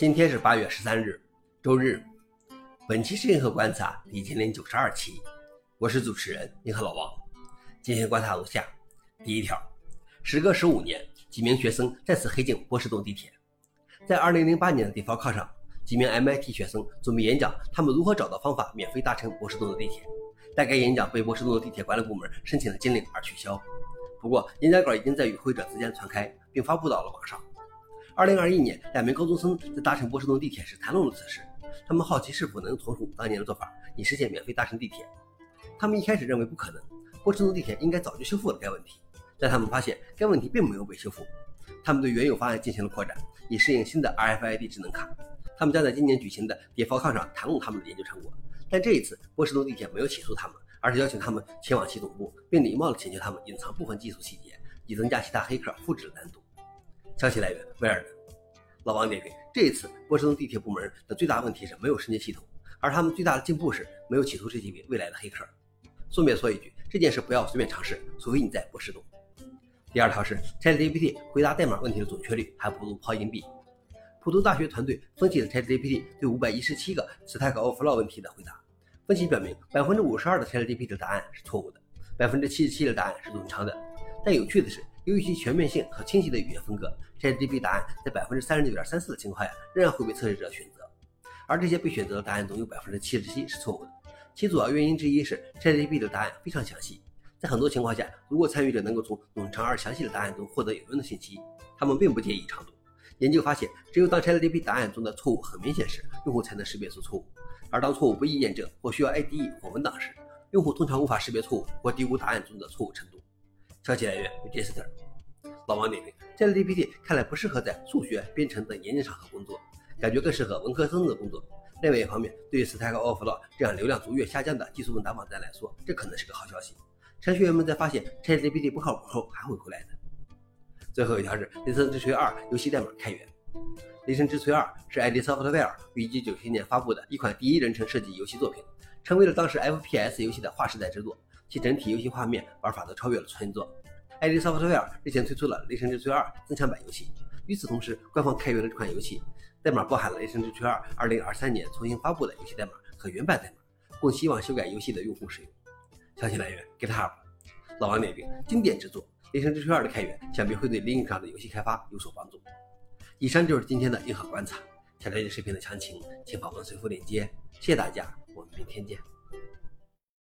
今天是八月十三日，周日。本期是银河观察第一千零九十二期，我是主持人银河老王。今天观察如下：第一条，时隔十五年，几名学生再次黑进波士顿地铁。在二零零八年的地方课上，几名 MIT 学生准备演讲他们如何找到方法免费搭乘波士顿的地铁，但该演讲被波士顿的地铁管理部门申请了禁令而取消。不过，演讲稿已经在与会者之间传开，并发布到了网上。二零二一年，两名高中生在搭乘波士顿地铁时谈论了此事。他们好奇是否能重复当年的做法，以实现免费搭乘地铁。他们一开始认为不可能，波士顿地铁应该早就修复了该问题。但他们发现该问题并没有被修复。他们对原有方案进行了扩展，以适应新的 RFID 智能卡。他们将在今年举行的 d f c 上谈论他们的研究成果。但这一次，波士顿地铁没有起诉他们，而是邀请他们前往其总部，并礼貌地请求他们隐藏部分技术细节，以增加其他黑客复制的难度。消息来源：威尔的。老王点评：这一次波士顿地铁部门的最大问题是没有升级系统，而他们最大的进步是没有企图这几位未来的黑客。顺便说一句，这件事不要随便尝试，除非你在波士顿。第二条是 ChatGPT 回答代码问题的准确率还不如抛硬币。普渡大学团队分析了 ChatGPT 对五百一十七个 Stack Overflow 问题的回答，分析表明百分之五十二的 ChatGPT 的答案是错误的，百分之七十七的答案是冗长的。但有趣的是。由于其全面性和清晰的语言风格，ChatGPT 答案在百分之三十九点三四的情况下仍然会被测试者选择，而这些被选择的答案中有百分之七十七是错误的。其主要原因之一是 ChatGPT 的答案非常详细，在很多情况下，如果参与者能够从冗长而详细的答案中获得有用的信息，他们并不介意长度。研究发现，只有当 ChatGPT 答案中的错误很明显时，用户才能识别出错误；而当错误不易验证或需要 IDE 或文档时，用户通常无法识别错误或低估答案中的错误程度。消息来源：Register。老王点评：ChatGPT 看来不适合在数学、编程等严谨场合工作，感觉更适合文科生的工作。另外一方面，对于 Stack Overflow 这样流量逐月下降的技术问答网站来说，这可能是个好消息。程序员们在发现 ChatGPT 不靠谱后，还会回来的。最后一条是《雷神之锤二》游戏代码开源。《雷神之锤二》是 ID Software 于1997年发布的一款第一人称射击游戏作品，成为了当时 FPS 游戏的划时代之作。其整体游戏画面、玩法都超越了原作。ID Software 日前推出了《雷神之锤二》增强版游戏。与此同时，官方开源了这款游戏，代码包含了《雷神之锤二》2023年重新发布的游戏代码和原版代码，供希望修改游戏的用户使用。消息来源：GitHub。老王点评：经典之作《雷神之锤二》的开源，想必会对 Linux 上的游戏开发有所帮助。以上就是今天的硬核观察。想了解视频的详情，请访问随附链接。谢谢大家，我们明天见。